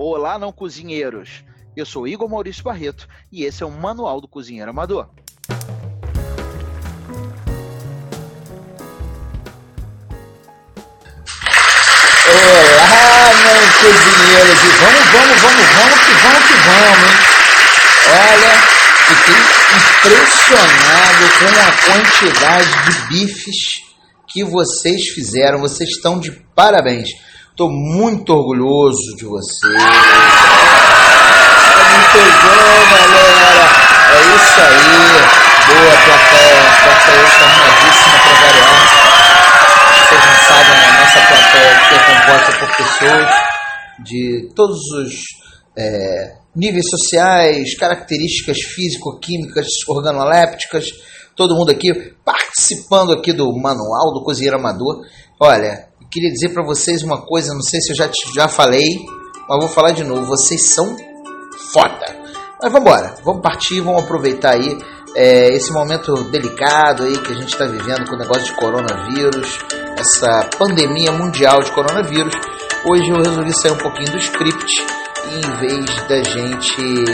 Olá, não cozinheiros! Eu sou Igor Maurício Barreto e esse é o Manual do Cozinheiro Amador. Olá, não cozinheiros! E vamos, vamos, vamos, vamos que vamos que vamos, hein? Olha, fiquei impressionado com a quantidade de bifes que vocês fizeram. Vocês estão de parabéns. Estou muito orgulhoso de vocês. É muito bom, galera. É isso aí. Boa plateia. A plateia está arrumadíssima para variar. Vocês não sabem, a nossa plateia aqui é composta por pessoas de todos os é, níveis sociais, características físico-químicas, organolépticas, todo mundo aqui participando aqui do manual do cozinheiro amador. Olha, queria dizer para vocês uma coisa, não sei se eu já, já falei, mas vou falar de novo. Vocês são foda. Mas vamos embora, vamos partir, vamos aproveitar aí é, esse momento delicado aí que a gente está vivendo com o negócio de coronavírus, essa pandemia mundial de coronavírus. Hoje eu resolvi sair um pouquinho do script e em vez da gente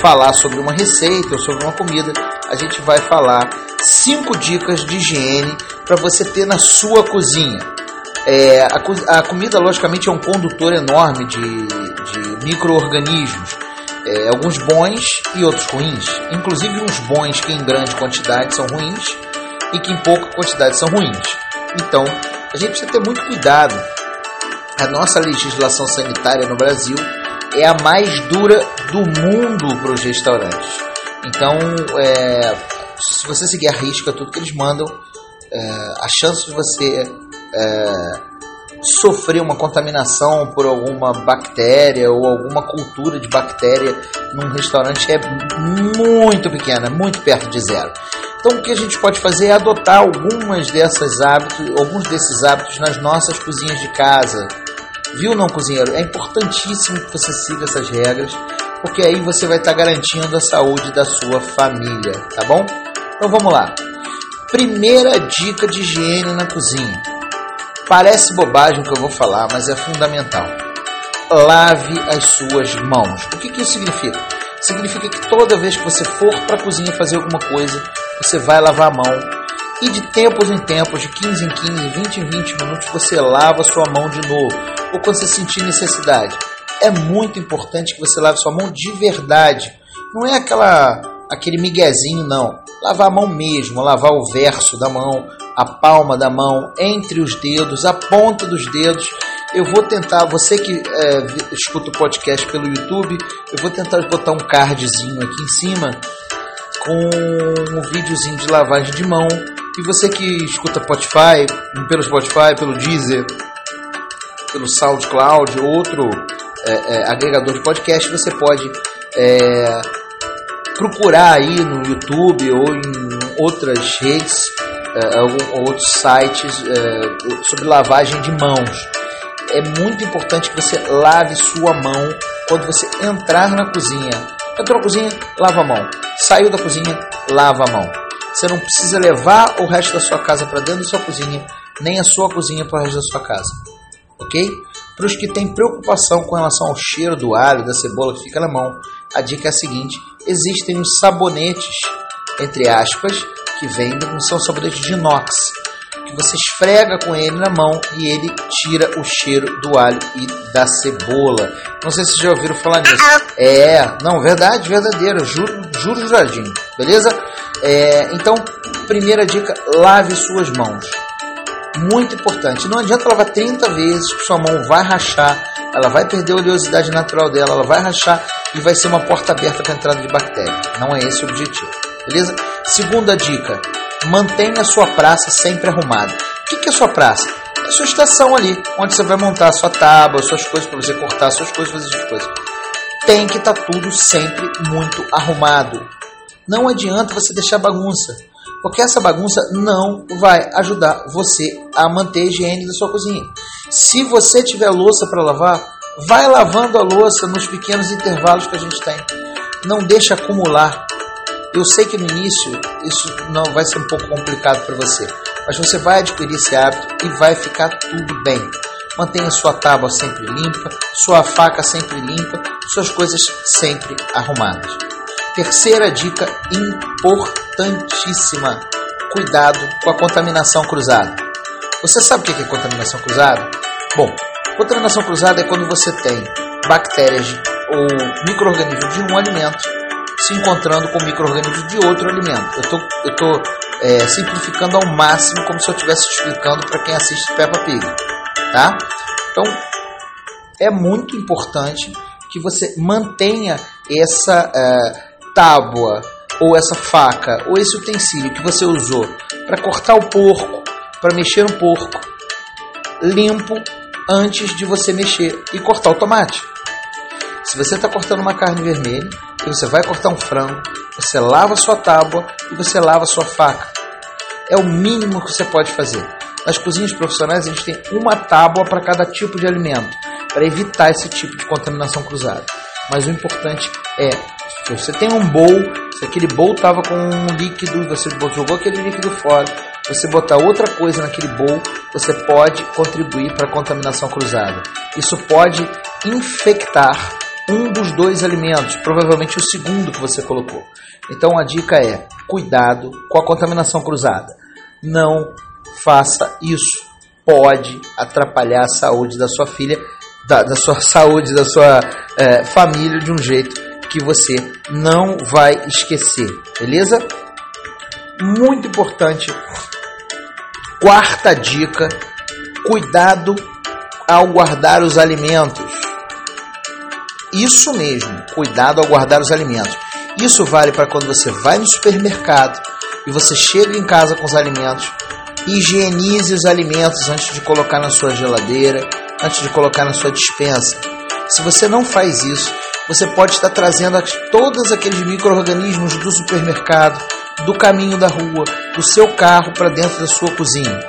falar sobre uma receita ou sobre uma comida, a gente vai falar cinco dicas de higiene para você ter na sua cozinha. É, a, a, comida, logicamente, é um condutor enorme de, de micro-organismos. É, alguns bons e outros ruins. Inclusive, uns bons que em grande quantidade são ruins e que em pouca quantidade são ruins. Então, a gente precisa ter muito cuidado. A nossa legislação sanitária no Brasil é a mais dura do mundo para os restaurantes. Então, é, se você seguir a risca tudo que eles mandam, é, a chance de você é, sofrer uma contaminação por alguma bactéria ou alguma cultura de bactéria num restaurante é muito pequena, muito perto de zero. Então o que a gente pode fazer é adotar algumas dessas hábitos, alguns desses hábitos nas nossas cozinhas de casa. Viu não cozinheiro? É importantíssimo que você siga essas regras, porque aí você vai estar garantindo a saúde da sua família, tá bom? Então vamos lá. Primeira dica de higiene na cozinha. Parece bobagem o que eu vou falar, mas é fundamental. Lave as suas mãos. O que, que isso significa? Significa que toda vez que você for para a cozinha fazer alguma coisa, você vai lavar a mão. E de tempos em tempos, de 15 em 15, 20 em 20 minutos, você lava a sua mão de novo. Ou quando você sentir necessidade. É muito importante que você lave sua mão de verdade. Não é aquela aquele miguezinho, não. Lavar a mão mesmo, lavar o verso da mão, a palma da mão, entre os dedos, a ponta dos dedos. Eu vou tentar, você que é, escuta o podcast pelo YouTube, eu vou tentar botar um cardzinho aqui em cima com um videozinho de lavagem de mão. E você que escuta Spotify, pelo Spotify, pelo Deezer, pelo SoundCloud, outro é, é, agregador de podcast, você pode é, procurar aí no YouTube ou em outras redes, uh, outros sites uh, sobre lavagem de mãos. É muito importante que você lave sua mão quando você entrar na cozinha. Entrou na cozinha, lava a mão. Saiu da cozinha, lava a mão. Você não precisa levar o resto da sua casa para dentro da sua cozinha, nem a sua cozinha para o resto da sua casa. Ok? Para os que têm preocupação com relação ao cheiro do alho, da cebola que fica na mão, a dica é a seguinte: existem os sabonetes, entre aspas, que vendem, são sabonetes de inox, que você esfrega com ele na mão e ele tira o cheiro do alho e da cebola. Não sei se vocês já ouviram falar nisso. É, não, verdade, verdadeiro, juro, juro juradinho, beleza? É, então, primeira dica: lave suas mãos. Muito importante. Não adianta lavar 30 vezes que sua mão vai rachar, ela vai perder a oleosidade natural dela, ela vai rachar e vai ser uma porta aberta para entrada de bactéria. Não é esse o objetivo. Beleza? Segunda dica: mantenha a sua praça sempre arrumada. O que é a sua praça? É a sua estação ali, onde você vai montar a sua tábua, as suas coisas para você cortar, as suas coisas, fazer suas coisas. Tem que estar tá tudo sempre muito arrumado. Não adianta você deixar bagunça porque essa bagunça não vai ajudar você a manter a higiene da sua cozinha. Se você tiver louça para lavar, vai lavando a louça nos pequenos intervalos que a gente tem. Não deixa acumular. Eu sei que no início isso não vai ser um pouco complicado para você, mas você vai adquirir esse hábito e vai ficar tudo bem. mantenha sua tábua sempre limpa, sua faca sempre limpa, suas coisas sempre arrumadas. Terceira dica importantíssima: cuidado com a contaminação cruzada. Você sabe o que é contaminação cruzada? Bom, contaminação cruzada é quando você tem bactérias ou micro-organismos de um alimento se encontrando com micro-organismos de outro alimento. Eu estou tô, é, simplificando ao máximo, como se eu estivesse explicando para quem assiste Peppa Pig. Tá? Então, é muito importante que você mantenha essa é, tábua ou essa faca ou esse utensílio que você usou para cortar o porco, para mexer no porco, limpo antes de você mexer e cortar o tomate. Se você está cortando uma carne vermelha e você vai cortar um frango, você lava sua tábua e você lava sua faca. É o mínimo que você pode fazer. Nas cozinhas profissionais a gente tem uma tábua para cada tipo de alimento, para evitar esse tipo de contaminação cruzada. Mas o importante é, se você tem um bowl, se aquele bowl estava com um líquido você jogou aquele líquido fora, você botar outra coisa naquele bowl, você pode contribuir para a contaminação cruzada. Isso pode infectar um dos dois alimentos, provavelmente o segundo que você colocou. Então a dica é: cuidado com a contaminação cruzada. Não faça isso. Pode atrapalhar a saúde da sua filha, da, da sua saúde, da sua é, família de um jeito que você não vai esquecer, beleza? Muito importante. Quarta dica: cuidado ao guardar os alimentos. Isso mesmo, cuidado ao guardar os alimentos. Isso vale para quando você vai no supermercado e você chega em casa com os alimentos, higienize os alimentos antes de colocar na sua geladeira, antes de colocar na sua dispensa. Se você não faz isso, você pode estar trazendo todos aqueles micro-organismos do supermercado, do caminho da rua, do seu carro para dentro da sua cozinha.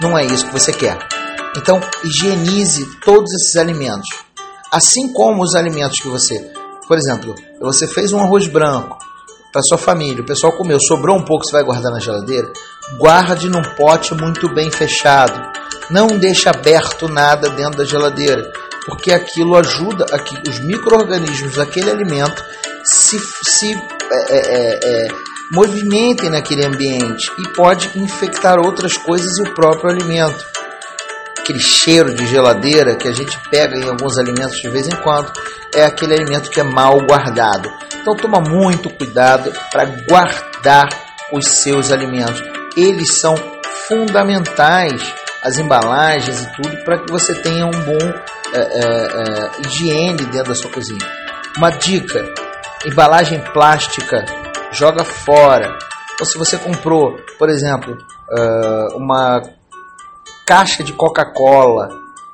Não é isso que você quer. Então, higienize todos esses alimentos. Assim como os alimentos que você, por exemplo, você fez um arroz branco para sua família, o pessoal comeu, sobrou um pouco, você vai guardar na geladeira, guarde num pote muito bem fechado. Não deixe aberto nada dentro da geladeira, porque aquilo ajuda a que os micro-organismos daquele alimento se, se é, é, é, movimentem naquele ambiente e pode infectar outras coisas e o próprio alimento aquele cheiro de geladeira que a gente pega em alguns alimentos de vez em quando, é aquele alimento que é mal guardado. Então toma muito cuidado para guardar os seus alimentos. Eles são fundamentais, as embalagens e tudo, para que você tenha um bom é, é, é, higiene dentro da sua cozinha. Uma dica: embalagem plástica, joga fora. Ou se você comprou, por exemplo, uh, uma caixa de Coca-Cola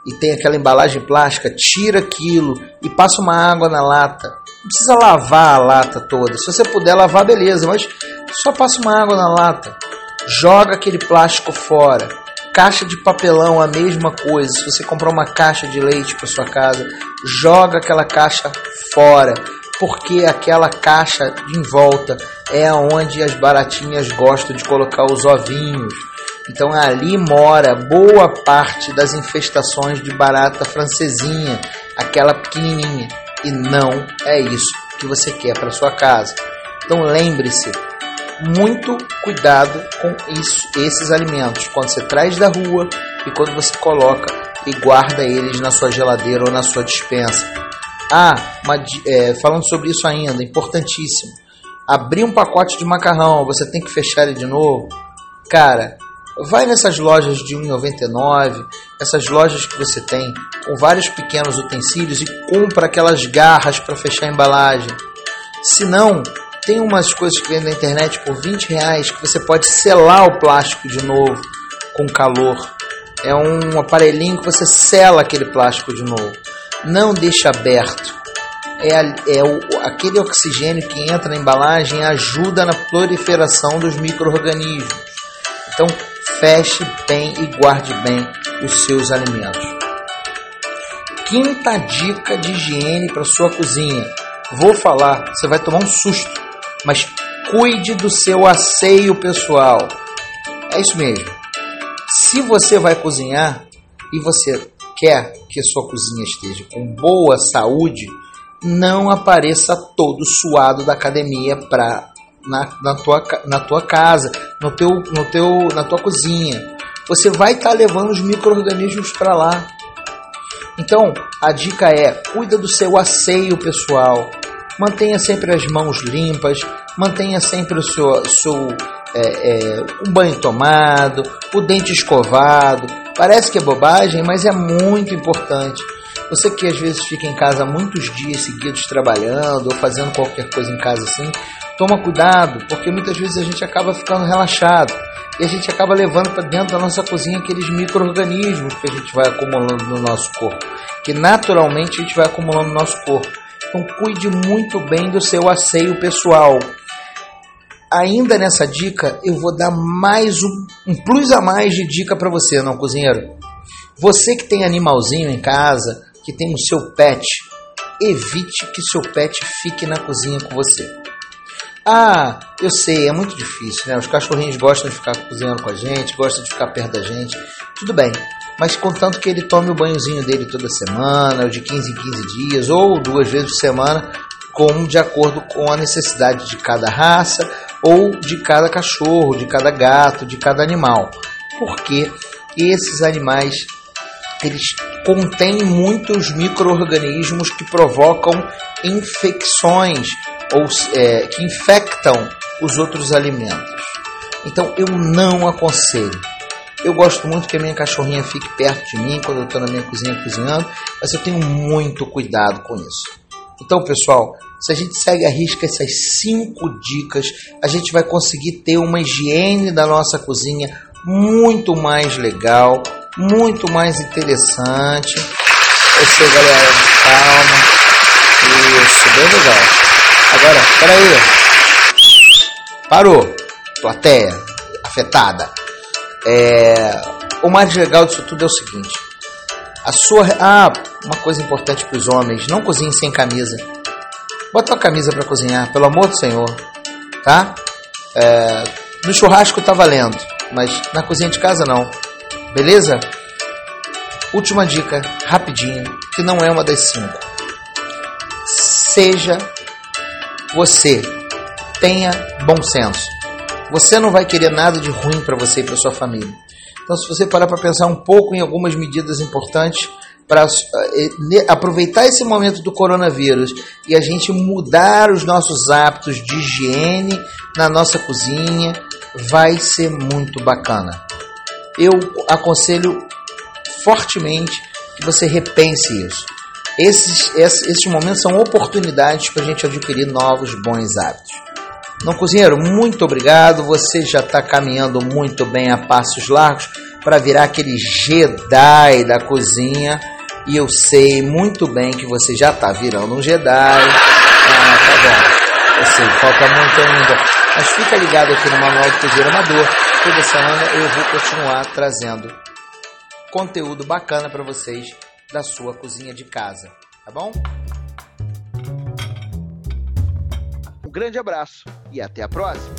e tem aquela embalagem plástica, tira aquilo e passa uma água na lata. Não precisa lavar a lata toda. Se você puder lavar, beleza, mas só passa uma água na lata. Joga aquele plástico fora. Caixa de papelão, a mesma coisa. Se você comprar uma caixa de leite para sua casa, joga aquela caixa fora, porque aquela caixa em volta é onde as baratinhas gostam de colocar os ovinhos então ali mora boa parte das infestações de barata francesinha, aquela pequenininha. E não é isso que você quer para sua casa. Então lembre-se, muito cuidado com isso, esses alimentos quando você traz da rua e quando você coloca e guarda eles na sua geladeira ou na sua dispensa. Ah, uma, é, falando sobre isso ainda, importantíssimo. Abrir um pacote de macarrão, você tem que fechar ele de novo. Cara, Vai nessas lojas de 1,99, essas lojas que você tem com vários pequenos utensílios e compra aquelas garras para fechar a embalagem. Se não, tem umas coisas que vem na internet por 20 reais que você pode selar o plástico de novo com calor. É um aparelhinho que você sela aquele plástico de novo. Não deixa aberto. É, é o, aquele oxigênio que entra na embalagem ajuda na proliferação dos micro-organismos. Então, feche bem e guarde bem os seus alimentos. Quinta dica de higiene para sua cozinha. Vou falar, você vai tomar um susto, mas cuide do seu asseio pessoal. É isso mesmo. Se você vai cozinhar e você quer que sua cozinha esteja com boa saúde, não apareça todo suado da academia para na, na, tua, na tua casa, no teu, no teu, na tua cozinha. Você vai estar tá levando os micro-organismos para lá. Então, a dica é: cuida do seu asseio pessoal. Mantenha sempre as mãos limpas, mantenha sempre o seu, seu é, é, um banho tomado, o dente escovado. Parece que é bobagem, mas é muito importante. Você que às vezes fica em casa muitos dias seguidos trabalhando ou fazendo qualquer coisa em casa assim, toma cuidado, porque muitas vezes a gente acaba ficando relaxado e a gente acaba levando para dentro da nossa cozinha aqueles micro-organismos que a gente vai acumulando no nosso corpo, que naturalmente a gente vai acumulando no nosso corpo. Então cuide muito bem do seu asseio pessoal. Ainda nessa dica, eu vou dar mais um, um plus a mais de dica para você, não cozinheiro. Você que tem animalzinho em casa, que tem o seu pet, evite que seu pet fique na cozinha com você. Ah, eu sei, é muito difícil, né? Os cachorrinhos gostam de ficar cozinhando com a gente, gostam de ficar perto da gente. Tudo bem, mas contanto que ele tome o banhozinho dele toda semana, ou de 15 em 15 dias, ou duas vezes por semana, com de acordo com a necessidade de cada raça ou de cada cachorro, de cada gato, de cada animal. Porque esses animais eles contêm muitos micro-organismos que provocam infecções ou é, que infectam os outros alimentos. Então eu não aconselho. Eu gosto muito que a minha cachorrinha fique perto de mim quando eu estou na minha cozinha cozinhando, mas eu tenho muito cuidado com isso. Então, pessoal, se a gente segue a risca essas cinco dicas, a gente vai conseguir ter uma higiene da nossa cozinha muito mais legal, muito mais interessante. Eu sei, galera, calma. Isso, bem legal. Agora, peraí. Parou. Plateia afetada. É, o mais legal disso tudo é o seguinte. A sua. Ah, uma coisa importante para os homens: não cozinhe sem camisa. Bota uma camisa para cozinhar, pelo amor do Senhor. Tá? É, no churrasco tá valendo, mas na cozinha de casa não. Beleza? Última dica, rapidinho, que não é uma das cinco. Seja você tenha bom senso. Você não vai querer nada de ruim para você e para sua família. Então, se você parar para pensar um pouco em algumas medidas importantes para eh, aproveitar esse momento do coronavírus e a gente mudar os nossos hábitos de higiene na nossa cozinha, vai ser muito bacana. Eu aconselho fortemente que você repense isso. Esses, esses, momentos são oportunidades para a gente adquirir novos bons hábitos. Não, cozinheiro, muito obrigado. Você já está caminhando muito bem a passos largos para virar aquele Jedi da cozinha. E eu sei muito bem que você já está virando um Jedi. Ah, tá bom. Eu sei, falta muito ainda. Mas fica ligado aqui no Manual do Cozinheiro Amador. Toda semana eu vou continuar trazendo conteúdo bacana para vocês da sua cozinha de casa, tá bom? Um grande abraço e até a próxima!